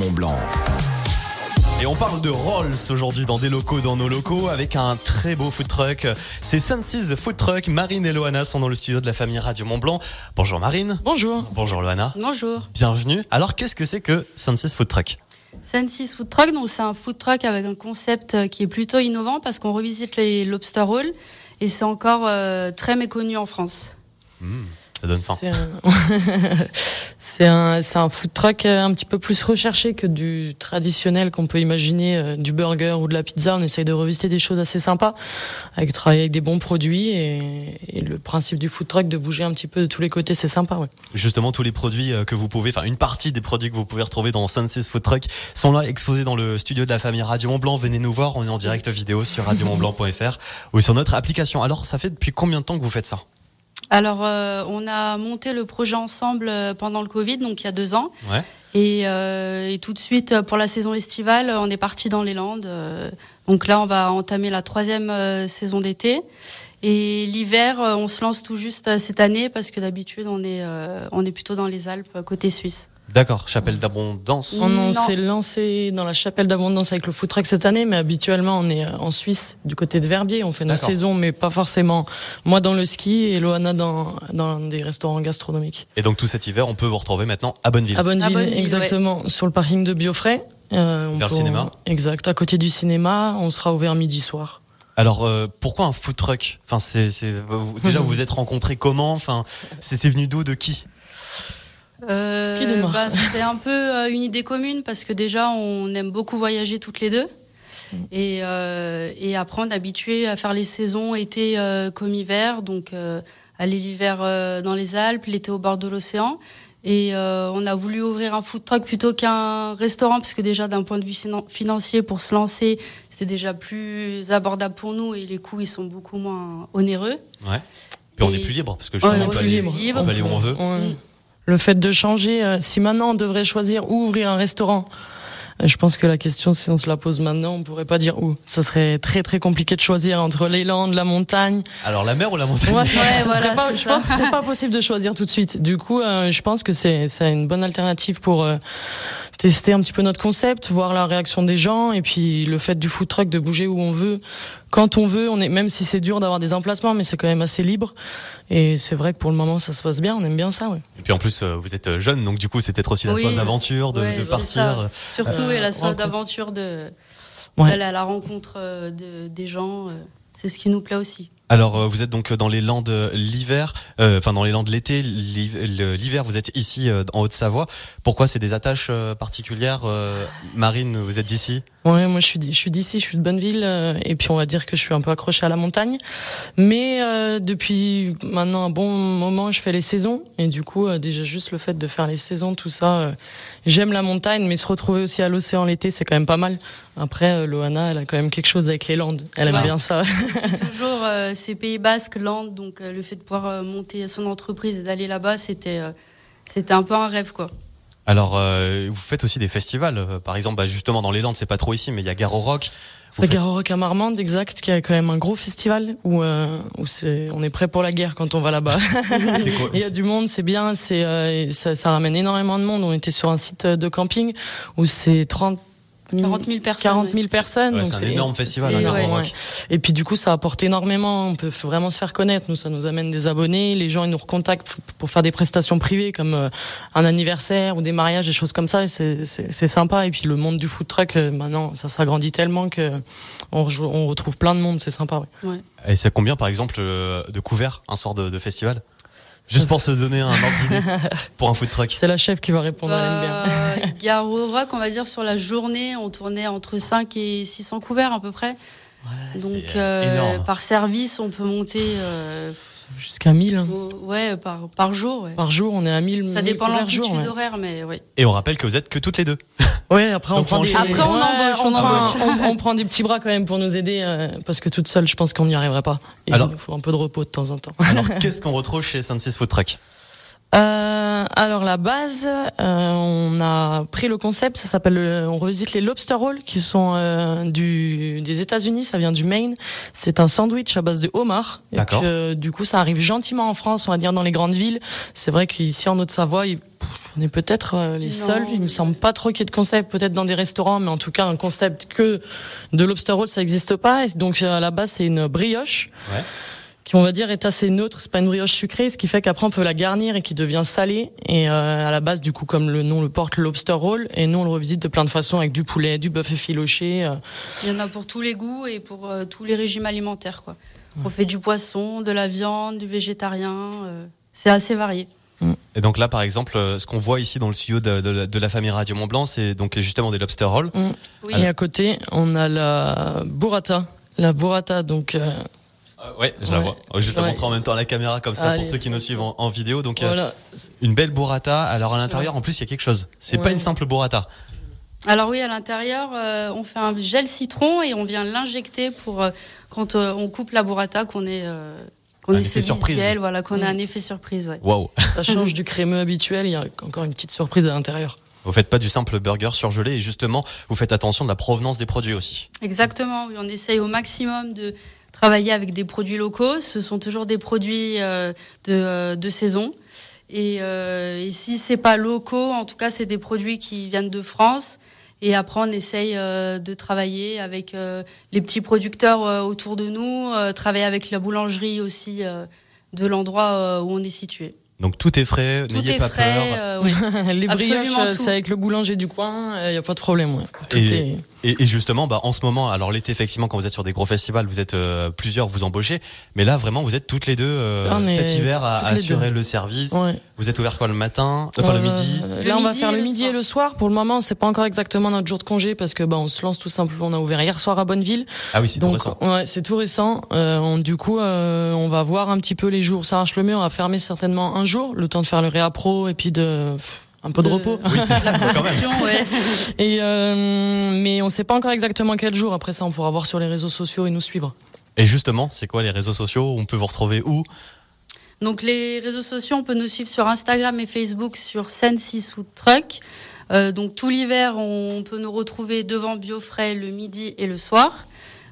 Mont Blanc. Et on parle de Rolls aujourd'hui dans des locaux, dans nos locaux, avec un très beau food truck. C'est Sunseas Food Truck. Marine et Loana sont dans le studio de la famille Radio Mont Blanc. Bonjour Marine. Bonjour. Bonjour Loana. Bonjour. Bienvenue. Alors qu'est-ce que c'est que Sunseas Food Truck? Sunseas Food Truck, donc c'est un food truck avec un concept euh, qui est plutôt innovant parce qu'on revisite les lobster rolls et c'est encore euh, très méconnu en France. Mmh, Ça donne faim. C'est un... un, food truck un petit peu plus recherché que du traditionnel qu'on peut imaginer, euh, du burger ou de la pizza. On essaye de revisiter des choses assez sympas, avec travailler avec des bons produits et, et le principe du food truck de bouger un petit peu de tous les côtés, c'est sympa. Ouais. Justement, tous les produits euh, que vous pouvez, enfin une partie des produits que vous pouvez retrouver dans Sunseas Food Truck sont là exposés dans le studio de la famille Radio Mont Blanc. Venez nous voir, on est en direct vidéo sur radiomontblanc.fr ou sur notre application. Alors, ça fait depuis combien de temps que vous faites ça? Alors, euh, on a monté le projet ensemble euh, pendant le Covid, donc il y a deux ans. Ouais. Et, euh, et tout de suite, pour la saison estivale, on est parti dans les Landes. donc là, on va entamer la troisième euh, saison d'été. Et l'hiver, on se lance tout juste cette année parce que d'habitude, on est, euh, on est plutôt dans les Alpes, côté suisse. D'accord, chapelle d'abondance. On, on s'est lancé dans la chapelle d'abondance avec le food truck cette année, mais habituellement on est euh, en Suisse, du côté de Verbier. On fait nos saisons, mais pas forcément. Moi dans le ski et Loana dans, dans des restaurants gastronomiques. Et donc tout cet hiver, on peut vous retrouver maintenant à Bonneville. À Bonneville, À Bonneville, exactement, sur le parking de Biofrais. Euh, on Vers le cinéma Exact, à côté du cinéma, on sera ouvert midi soir. Alors euh, pourquoi un food truck? Enfin, c'est, déjà vous vous êtes rencontrés comment? Enfin, c'est, c'est venu d'où, de qui? Euh, Qui démarre bah, C'est un peu euh, une idée commune parce que déjà, on aime beaucoup voyager toutes les deux. Et, euh, et est habitué à faire les saisons été euh, comme hiver. Donc, euh, aller l'hiver dans les Alpes, l'été au bord de l'océan. Et on a voulu ouvrir un food truck plutôt qu'un restaurant parce que déjà, d'un point de vue finan- financier, pour se lancer, c'était déjà plus abordable pour nous et les coûts, ils sont beaucoup moins onéreux. Ouais. Puis on Et- est plus libre parce que justement, on on peut aller, libre. on peut aller où on veut. Ouais. Le fait de changer, euh, si maintenant on devrait choisir où ouvrir un restaurant, euh, je pense que la question, si on se la pose maintenant, on pourrait pas dire où. Ça serait très très compliqué de choisir entre les Landes, la montagne. Alors la mer ou la montagne? Ouais, Ouais, ce voilà, serait pas- c'est je ça. pense que c'est pas possible de choisir tout de suite. Du coup, euh, je pense que c'est c'est une bonne alternative pour euh, tester un petit peu notre concept, voir la réaction des gens et puis le fait du food truck de bouger où on veut, quand on veut. On est même si c'est dur d'avoir des emplacements, mais c'est quand même assez libre. Et c'est vrai que pour le moment, ça se passe bien. On aime bien ça. Ouais. Et puis en plus, euh, vous êtes euh, jeune, donc du coup, c'est peut-être aussi la Oui. soif d'aventure, de, Ouais, de c'est partir. ça. Surtout, Euh, et la soif rencontre. d'aventure de Ouais. d'aller à la rencontre euh, de, des gens, euh, c'est ce qui nous plaît aussi. Alors euh, vous êtes donc dans les Landes euh, l'hiver, euh, enfin dans les Landes l'été, l'hiver vous êtes ici euh, en Haute-Savoie. Pourquoi c'est des attaches euh, particulières euh, Marine, vous êtes d'ici? Ouais, moi je suis d- je suis d'ici, je suis de Bonneville euh, et puis on va dire que je suis un peu accroché à la montagne. Mais euh, depuis maintenant un bon moment, je fais les saisons et du coup euh, déjà juste le fait de faire les saisons, tout ça, euh, j'aime la montagne, mais se retrouver aussi à l'océan l'été, c'est quand même pas mal. Après, euh, Loana, elle a quand même quelque chose avec les Landes. Elle aime Ouais. bien ça. Toujours euh, ces Pays Basques, Landes, donc euh, le fait de pouvoir euh, monter son entreprise et d'aller là-bas, c'était euh, c'était un peu un rêve quoi. Alors euh, vous faites aussi des festivals, euh, par exemple, bah, justement dans les Landes, c'est pas trop ici, mais il y a Garo Rock. Vous La faites- Gare au Rock à Marmande, exact, qui a quand même un gros festival où, euh, où c'est, on est prêt pour la guerre quand on va là-bas. Il y a du monde, c'est bien, c'est euh, ça, ça ramène énormément de monde. On était sur un site de camping où c'est 30 40 000 personnes. 40 000 personnes. Ouais, c'est un énorme festival, hein, ouais, Rock. Et puis du coup, ça apporte énormément. On peut vraiment se faire connaître. Nous, ça nous amène des abonnés. Les gens, ils nous recontactent pour faire des prestations privées comme euh, un anniversaire ou des mariages, des choses comme ça. C'est, c'est, c'est sympa. Et puis le monde du food truck, euh, maintenant, ça s'agrandit tellement que on, retrouve plein de monde. C'est sympa. Ouais. Et c'est combien par exemple euh, de couverts un soir de, de festival? Juste pour se donner un ordre d'idée pour un food truck. C'est la chef qui va répondre. Elle aime bien. Bah, Gare au Rock, on va dire sur la journée, on tournait entre 5 et 600 couverts à peu près. Donc euh, euh, par service, on peut monter euh, Jusqu'à 1000 hein. ouais par par jour. ouais. par jour. On est à 1000. Ça 1000 dépend de l'amplitude horaire, mais oui. Et on rappelle que vous êtes que toutes les deux. Ouais, après on Donc, prend des. Après, on Ouais, embauche, on prend- embauche. on- on prend des petits bras quand même pour nous aider euh, parce que toute seule, je pense qu'on n'y arriverait pas. Et Alors- il nous faut un peu de repos de temps en temps. Alors qu'est-ce qu'on retrouve chez Sunseas Food Truck? Euh, alors la base, euh, on a pris le concept, ça s'appelle, on revisite les lobster rolls qui sont euh, du des États-Unis, ça vient du Maine. C'est un sandwich à base de homard. D'accord. Du coup, ça arrive gentiment en France, on va dire dans les grandes villes. C'est vrai qu'ici en Haute-Savoie, on est peut-être les seuls. Il me semble pas trop qu'il y ait de concept, peut-être dans des restaurants, mais en tout cas un concept que de lobster roll, ça n'existe pas. donc à la base, c'est une brioche. Ouais qui on va dire est assez neutre, c'est pas une brioche sucrée, ce qui fait qu'après on peut la garnir et qui devient salée. Et euh, à la base, du coup, comme le nom le porte, lobster roll, et nous on le revisite de plein de façons avec du poulet, du bœuf effiloché. Euh. Il y en a pour tous les goûts et pour euh, tous les régimes alimentaires, quoi. On fait du poisson, de la viande, du végétarien, c'est assez varié. Mm. Et donc là, par exemple, ce qu'on voit ici dans le studio de, la famille Radio Mont Blanc, c'est donc justement des lobster rolls. Mm. Et à côté, on a la burrata. La burrata, donc euh, ouais, je la vois. Je te montrer en même temps à la caméra comme ça pour ceux qui nous suivent en, vidéo. Donc euh, une belle burrata. Alors à l'intérieur, en plus, il y a quelque chose. C'est pas une simple burrata. Alors oui, à l'intérieur, euh, on fait un gel citron et on vient l'injecter pour quand on coupe la burrata qu'on est qu'on ait effet surprise. voilà, qu'on a un effet surprise. Waouh. Ça change du crémeux habituel. Il y a encore une petite surprise à l'intérieur. Vous faites pas du simple burger surgelé et justement, vous faites attention de la provenance des produits aussi. Exactement. Oui, on essaye au maximum de travailler avec des produits locaux. Ce sont toujours des produits euh, euh, de, saison. Et, euh, et si c'est pas locaux, en tout cas, c'est des produits qui viennent de France. Et après, on essaye de travailler avec les petits producteurs autour de nous, travailler avec la boulangerie aussi de l'endroit où on est situé. Donc tout est frais, n'ayez pas peur. Euh, les brioches, c'est avec le boulanger du coin, il n'y a pas de problème. Tout est... Et, justement, bah, en ce moment, alors l'été, effectivement, quand vous êtes sur des gros festivals, vous êtes euh, plusieurs, vous embauchez. Mais là, vraiment, vous êtes toutes les deux euh, cet hiver à, assurer le service. Vous êtes ouvert quoi le matin, enfin le midi Là, on va faire le, midi et le soir. Pour le moment, c'est pas encore exactement notre jour de congé parce que bah, on se lance tout simplement. On a ouvert hier soir à Bonneville. Ah oui, c'est tout récent. Ouais, c'est tout récent. Euh, du coup, on va voir un petit peu les jours. Ça marche le mieux. On va fermer certainement un jour, le temps de faire le réappro et puis de un peu de, repos. Oui, quand même. Ouais. Et euh, mais on sait pas encore exactement quel jour. Après ça, on pourra voir sur les réseaux sociaux et nous suivre. Et justement, c'est quoi les réseaux sociaux On peut vous retrouver où? Donc les réseaux sociaux, on peut nous suivre sur Instagram et Facebook sur Sensi Food Truck. Euh, donc tout l'hiver, on peut nous retrouver devant Biofrais le midi et le soir.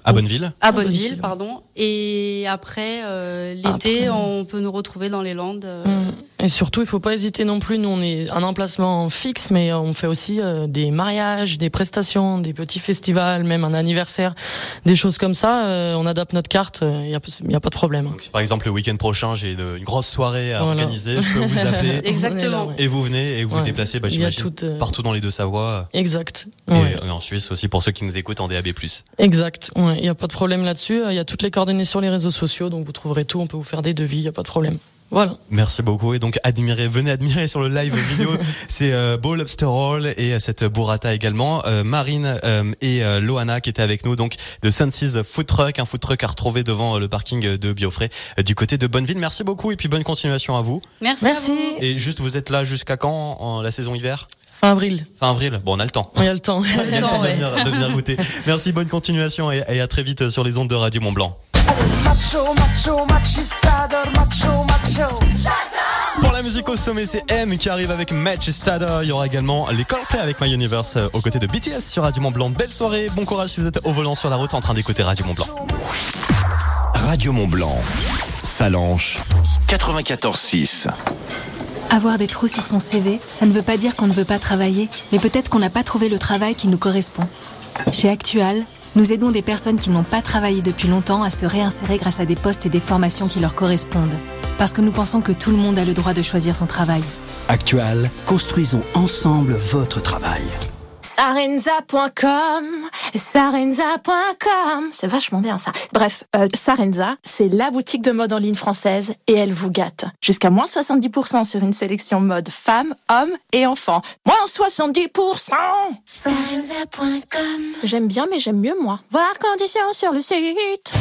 À Bonneville À Bonneville, pardon. Et après, euh, l'été, on peut nous retrouver dans les Landes. Euh. Mm. Et surtout, il faut pas hésiter non plus. Nous, on est un emplacement fixe, mais on fait aussi euh, des mariages, des prestations, des petits festivals, même un anniversaire, des choses comme ça. on adapte notre carte, il n'y a, pas de problème. Donc, si par exemple le week-end prochain, j'ai une, grosse soirée à organiser, je peux vous appeler. Exactement. Et vous venez et vous vous déplacez, bah, j'imagine, partout dans les deux Savoies. Exact. Et, en Suisse aussi, pour ceux qui nous écoutent en DAB+. Exact. Il n'y a pas de problème là-dessus. Il y a toutes les coordonnées sur les réseaux sociaux, donc vous trouverez tout. On peut vous faire des devis, il n'y a pas de problème. Voilà. Merci beaucoup. Et donc, admirez, venez admirer sur le live vidéo. C'est euh, Beau Lobster Roll et euh, cette burrata également. Euh, Marine euh, et euh, Loana qui étaient avec nous, donc de Sunseas Food Truck, un food truck à retrouver devant le parking de Biofray du côté de Bonneville. Merci beaucoup et puis bonne continuation à vous. Merci. Merci. Et juste, vous êtes là jusqu'à quand en la saison hiver? Fin avril. Fin avril. Bon, on a le temps. Il y a le temps. Il y a le temps de, venir, de venir goûter. Merci, bonne continuation et, et, à très vite sur les ondes de Radio Mont Blanc. Pour la musique au sommet, c'est M qui arrive avec Match Stader. Il y aura également les Coldplay avec My Universe euh, aux côtés de BTS sur Radio Mont Blanc. Belle soirée, bon courage si vous êtes au volant sur la route en train d'écouter Radio Mont Blanc. Radio Mont Blanc, Salanche, 94.6. Avoir des trous sur son CV, ça ne veut pas dire qu'on ne veut pas travailler, mais peut-être qu'on n'a pas trouvé le travail qui nous correspond. Chez Actual, nous aidons des personnes qui n'ont pas travaillé depuis longtemps à se réinsérer grâce à des postes et des formations qui leur correspondent. Parce que nous pensons que tout le monde a le droit de choisir son travail. Actual, construisons ensemble votre travail. Sarenza.com, Sarenza.com, c'est vachement bien ça. Bref, euh, Sarenza, c'est la boutique de mode en ligne française et elle vous gâte. Jusqu'à moins 70% sur une sélection mode femmes, hommes et enfants. Moins 70% Sarenza.com J'aime bien mais j'aime mieux moi. Voir conditions sur le site.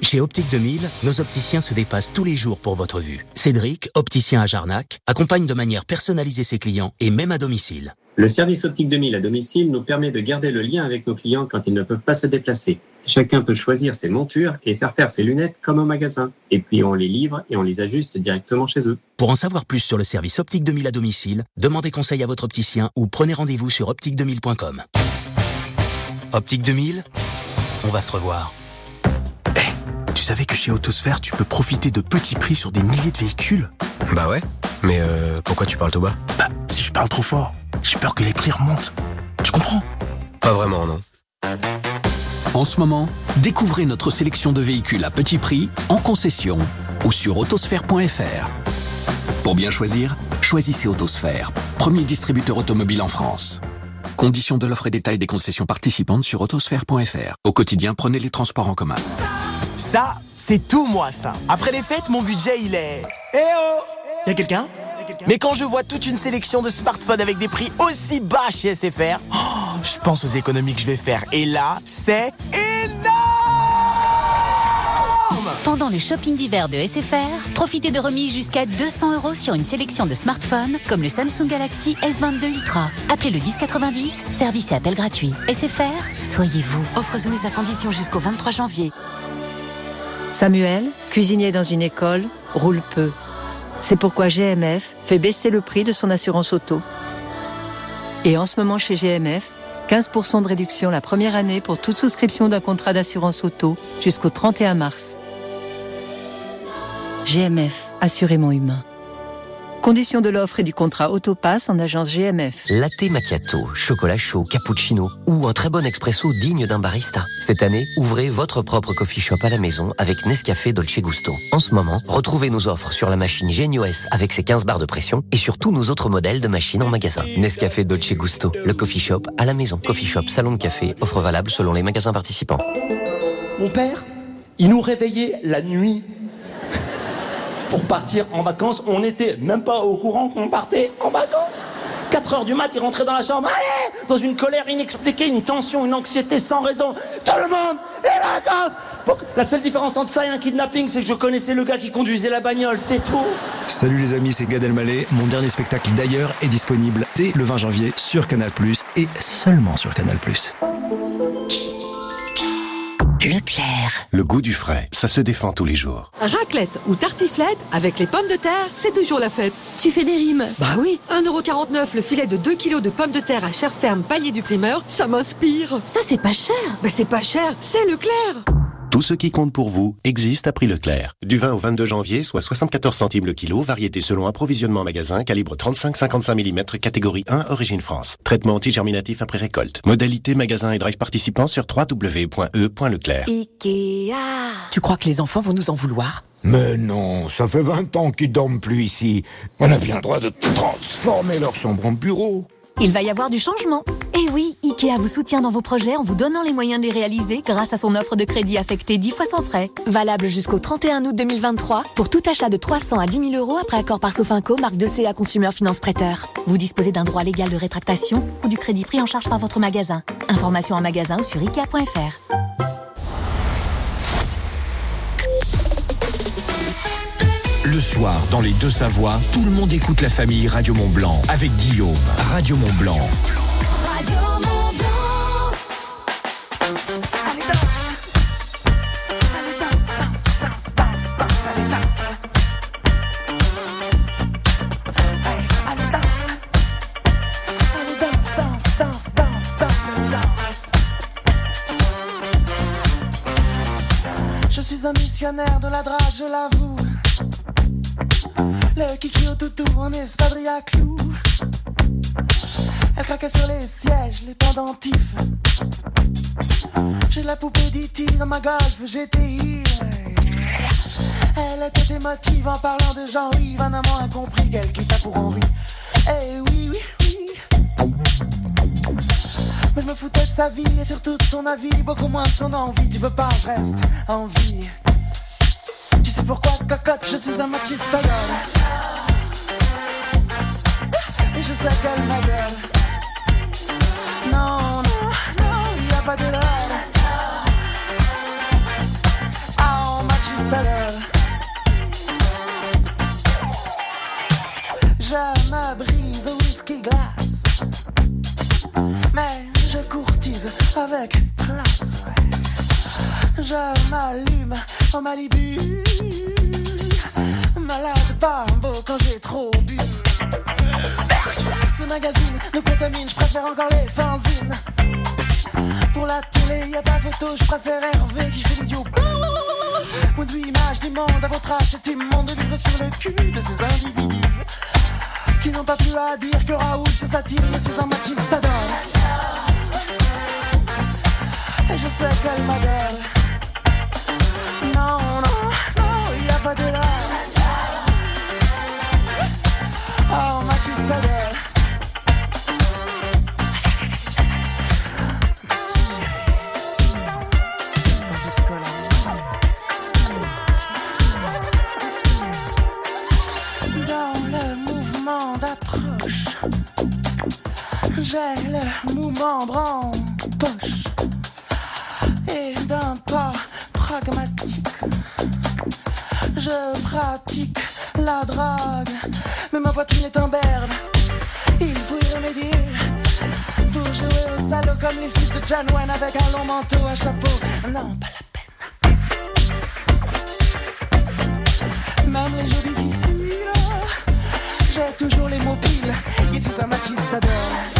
Chez Optique 2000, nos opticiens se dépassent tous les jours pour votre vue. Cédric, opticien à Jarnac, accompagne de manière personnalisée ses clients et même à domicile. Le service optique 2000 à domicile nous permet de garder le lien avec nos clients quand ils ne peuvent pas se déplacer. Chacun peut choisir ses montures et faire faire ses lunettes comme au magasin. Et puis on les livre et on les ajuste directement chez eux. Pour en savoir plus sur le service optique 2000 à domicile, demandez conseil à votre opticien ou prenez rendez-vous sur optique2000.com. Optique 2000, on va se revoir. Eh, tu savais que chez Autosphère, tu peux profiter de petits prix sur des milliers de véhicules? Bah ouais, mais euh, pourquoi tu parles tout bas? Bah, si je parle trop fort, j'ai peur que les prix remontent. Tu comprends? Pas vraiment, non. En ce moment, découvrez notre sélection de véhicules à petit prix, en concession ou sur autosphère.fr. Pour bien choisir, choisissez Autosphère, premier distributeur automobile en France. Conditions de l'offre et détails des concessions participantes sur autosphère.fr. Au quotidien, prenez les transports en commun. Ça, c'est tout moi ça. Après les fêtes, mon budget il est... Eh oh Y'a quelqu'un? Mais quand je vois toute une sélection de smartphones avec des prix aussi bas chez SFR, oh, je pense aux économies que je vais faire. Et là, c'est énorme Pendant le shopping d'hiver de SFR, profitez de remises jusqu'à 200 euros sur une sélection de smartphones comme le Samsung Galaxy S22 Ultra. Appelez le 1090, service et appel gratuit. SFR, soyez vous. Offre soumise à condition jusqu'au 23 janvier. Samuel, cuisinier dans une école, roule peu. C'est pourquoi GMF fait baisser le prix de son assurance auto. Et en ce moment chez GMF, 15% de réduction la première année pour toute souscription d'un contrat d'assurance auto jusqu'au 31 mars. GMF, assurément humain. Conditions de l'offre et du contrat Autopass en agence GMF. Latte macchiato, chocolat chaud, cappuccino ou un très bon expresso digne d'un barista. Cette année, ouvrez votre propre coffee shop à la maison avec Nescafé Dolce Gusto. En ce moment, retrouvez nos offres sur la machine Genio S avec ses 15 barres de pression et sur tous nos autres modèles de machines en magasin. Nescafé Dolce Gusto, le coffee shop à la maison. Coffee shop, salon de café, offre valable selon les magasins participants. Mon père, il nous réveillait la nuit pour partir en vacances. On n'était même pas au courant qu'on partait en vacances. 4 heures du mat, il rentrait dans la chambre, allez Dans une colère inexpliquée, une tension, une anxiété sans raison. Tout le monde, les vacances La seule différence entre ça et un kidnapping, c'est que je connaissais le gars qui conduisait la bagnole, c'est tout. Salut les amis, c'est Gad Elmaleh. Mon dernier spectacle d'ailleurs est disponible dès le 20 janvier sur Canal+, et seulement sur Canal+. Leclerc. Le goût du frais, ça se défend tous les jours. Raclette ou tartiflette, avec les pommes de terre, c'est toujours la fête. Tu fais des rimes Bah oui, 1,49€ le filet de 2 kg de pommes de terre à chair ferme panier du primeur, ça m'inspire. Ça c'est pas cher. Bah c'est pas cher, c'est Leclerc. Tout ce qui compte pour vous existe à prix Leclerc. Du 20 au 22 janvier, soit 74 centimes le kilo, variété selon approvisionnement magasin, calibre 35-55 mm, catégorie 1, origine France. Traitement antigerminatif après récolte. Modalité magasin et drive participants sur www.e.leclerc. Ikea. Tu crois que les enfants vont nous en vouloir? Mais non, ça fait 20 ans qu'ils dorment plus ici. On a bien le droit de transformer leur chambre en bureau. Il va y avoir du changement. Eh oui, Ikea vous soutient dans vos projets en vous donnant les moyens de les réaliser grâce à son offre de crédit affectée 10 fois sans frais. Valable jusqu'au 31 août 2023 pour tout achat de 300 à 10 000 euros après accord par Sofinco, marque de CA Consumer Finance Prêteur. Vous disposez d'un droit légal de rétractation ou du crédit pris en charge par votre magasin. Information en magasin ou sur Ikea.fr. Le soir, dans les deux Savoies, tout le monde écoute la famille Radio Mont Blanc avec Guillaume. Radio Mont Blanc. Radio Mont Blanc. Allez, danse. Allez, danse, danse, danse, danse, danse, allez, danse. Allez, allez, danse. Allez, danse, danse, danse, danse, danse, danse. Je suis un missionnaire de la drague, je l'avoue. Kiki au toutou en espadrille à clous. Elle craquait sur les sièges, les pendentifs. J'ai la poupée d'Iti dans ma golf GTI. Elle était émotive en parlant de Jean-Yves, un amant incompris qu'elle quitta pour Henri. Eh oui, oui, oui. Mais je me foutais de sa vie et surtout de son avis, beaucoup moins de son envie. Tu veux pas, je reste en vie. Pourquoi, cocotte, je suis un machiste Et je sais qu'elle m'adore. Non, non, non, y a pas d'erreur. Oh, machiste Je me brise au whisky glace. avec classe. Je m'allume en Malibu. Magazines nous je préfère encore les fanzines. Pour la télé, y a pas photo, je préfère Hervé qui fait l'idiot. Point de vue image du monde, à votre âge, c'est immonde de vivre sur le cul de ces individus qui n'ont pas plus à dire que Raoul sur sa team, c'est un machiste adore. Et je sais qu'elle m'adore. Bras en poche et d'un pas pragmatique. Je pratique la drague, mais ma poitrine est un. Il faut y remédier pour jouer au salaud comme les fils de John avec un long manteau à chapeau. Non, pas la peine. Même les jours difficiles, j'ai toujours les mots piles. Ici, un machiste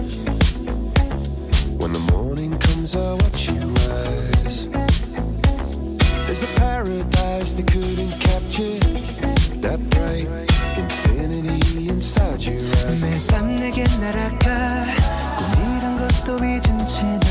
밤 내게 날아가 꿈이란 것도 잊은 채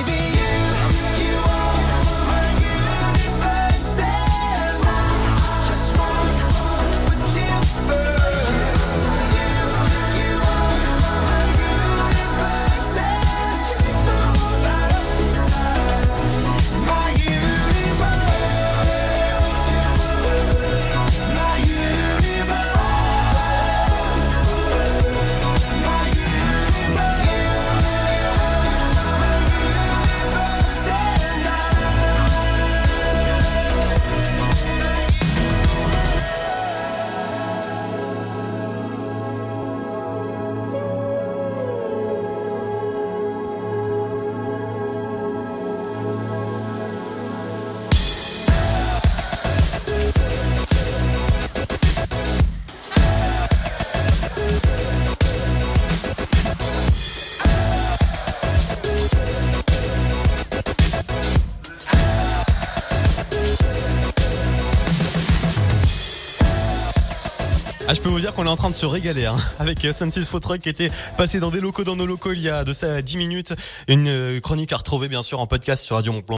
vous dire qu'on est en train de se régaler hein, avec euh, Sun 6 Food Truck qui était passé dans des locaux dans nos locaux il y a de ça 10 minutes. Une euh, chronique à retrouver bien sûr en podcast sur Radio Mont